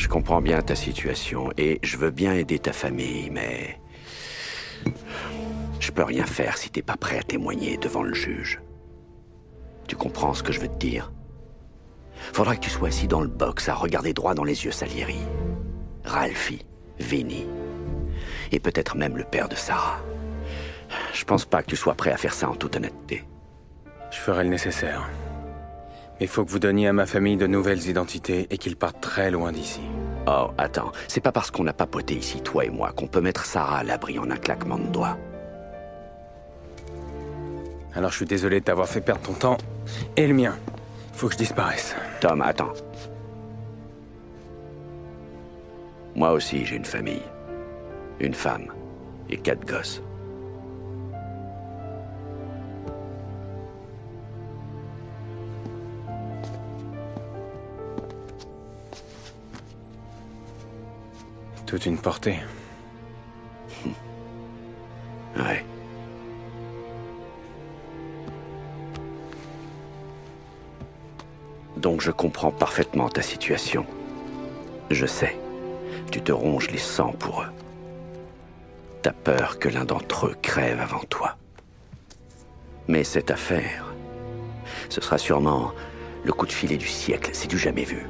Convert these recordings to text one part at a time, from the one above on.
Je comprends bien ta situation et je veux bien aider ta famille, mais... Je peux rien faire si t'es pas prêt à témoigner devant le juge. Tu comprends ce que je veux te dire? Faudra que tu sois assis dans le box à regarder droit dans les yeux Salieri. Ralphie, Vinny. Et peut-être même le père de Sarah. Je pense pas que tu sois prêt à faire ça en toute honnêteté. Je ferai le nécessaire. Il faut que vous donniez à ma famille de nouvelles identités et qu'ils partent très loin d'ici. Oh, attends, c'est pas parce qu'on n'a pas poté ici, toi et moi, qu'on peut mettre Sarah à l'abri en un claquement de doigts. Alors je suis désolé de t'avoir fait perdre ton temps et le mien. Faut que je disparaisse. Tom, attends. Moi aussi, j'ai une famille. Une femme et quatre gosses. Toute une portée. Ouais. Donc je comprends parfaitement ta situation. Je sais, tu te ronges les sangs pour eux. T'as peur que l'un d'entre eux crève avant toi. Mais cette affaire, ce sera sûrement le coup de filet du siècle, c'est du jamais vu.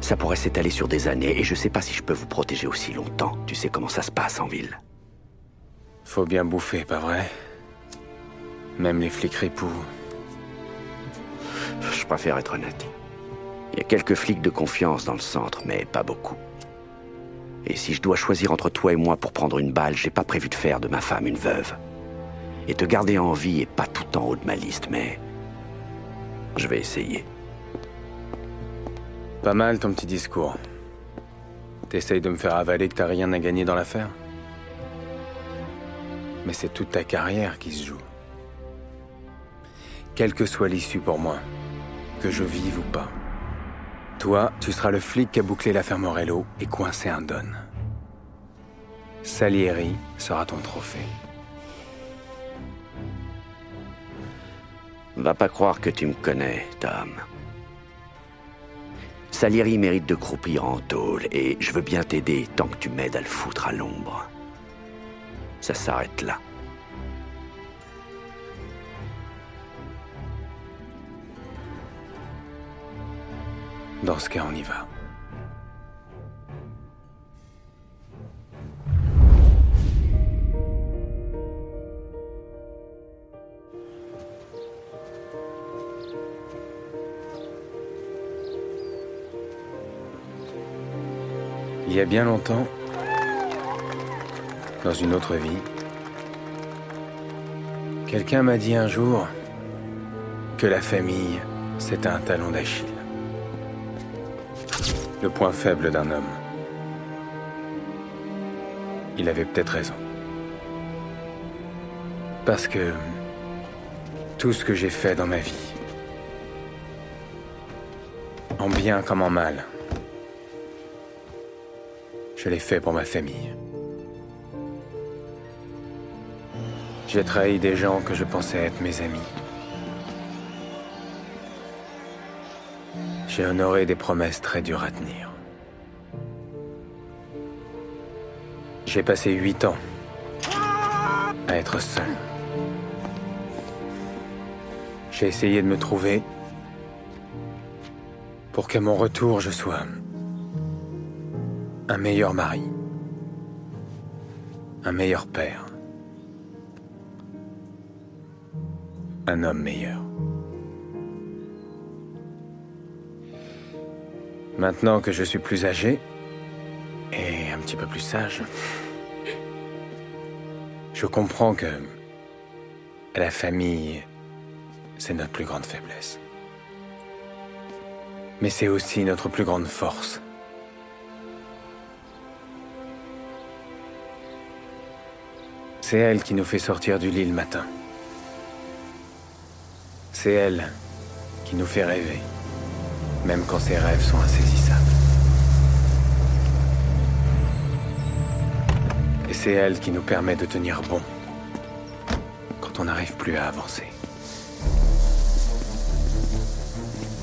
Ça pourrait s'étaler sur des années et je sais pas si je peux vous protéger aussi longtemps. Tu sais comment ça se passe en ville. Faut bien bouffer, pas vrai? Même les flics ripoux. Je préfère être honnête. Il y a quelques flics de confiance dans le centre, mais pas beaucoup. Et si je dois choisir entre toi et moi pour prendre une balle, j'ai pas prévu de faire de ma femme une veuve. Et te garder en vie est pas tout en haut de ma liste, mais je vais essayer. Pas mal ton petit discours. T'essayes de me faire avaler que t'as rien à gagner dans l'affaire Mais c'est toute ta carrière qui se joue. Quelle que soit l'issue pour moi, que je vive ou pas. Toi, tu seras le flic qui a bouclé l'affaire Morello et coincé un don. Salieri sera ton trophée. Va pas croire que tu me connais, Tom. Salieri mérite de croupir en tôle et je veux bien t'aider tant que tu m'aides à le foutre à l'ombre. Ça s'arrête là. Dans ce cas, on y va. Il y a bien longtemps, dans une autre vie, quelqu'un m'a dit un jour que la famille, c'est un talon d'Achille. Le point faible d'un homme. Il avait peut-être raison. Parce que tout ce que j'ai fait dans ma vie, en bien comme en mal, je l'ai fait pour ma famille. J'ai trahi des gens que je pensais être mes amis. J'ai honoré des promesses très dures à tenir. J'ai passé huit ans à être seul. J'ai essayé de me trouver pour qu'à mon retour je sois un meilleur mari, un meilleur père, un homme meilleur. Maintenant que je suis plus âgé et un petit peu plus sage, je comprends que la famille, c'est notre plus grande faiblesse. Mais c'est aussi notre plus grande force. C'est elle qui nous fait sortir du lit le matin. C'est elle qui nous fait rêver, même quand ses rêves sont insaisissables. Et c'est elle qui nous permet de tenir bon quand on n'arrive plus à avancer.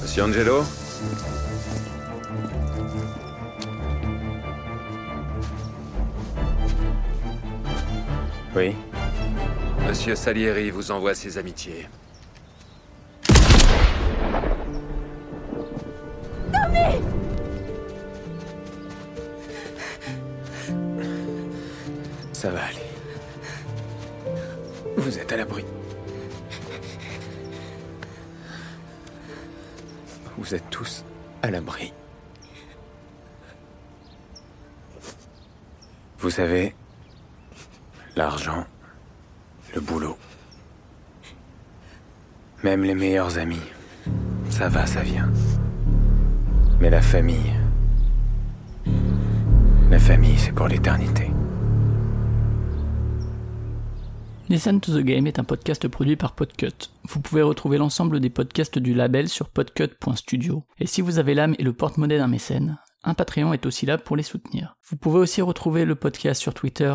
Monsieur Angelo? Oui Monsieur Salieri vous envoie ses amitiés. Ça va aller. Vous êtes à l'abri. Vous êtes tous à l'abri. Vous savez, l'argent, le boulot, même les meilleurs amis, ça va, ça vient. Mais la famille, la famille, c'est pour l'éternité. Listen to the Game est un podcast produit par Podcut. Vous pouvez retrouver l'ensemble des podcasts du label sur podcut.studio. Et si vous avez l'âme et le porte-monnaie d'un mécène, un Patreon est aussi là pour les soutenir. Vous pouvez aussi retrouver le podcast sur Twitter,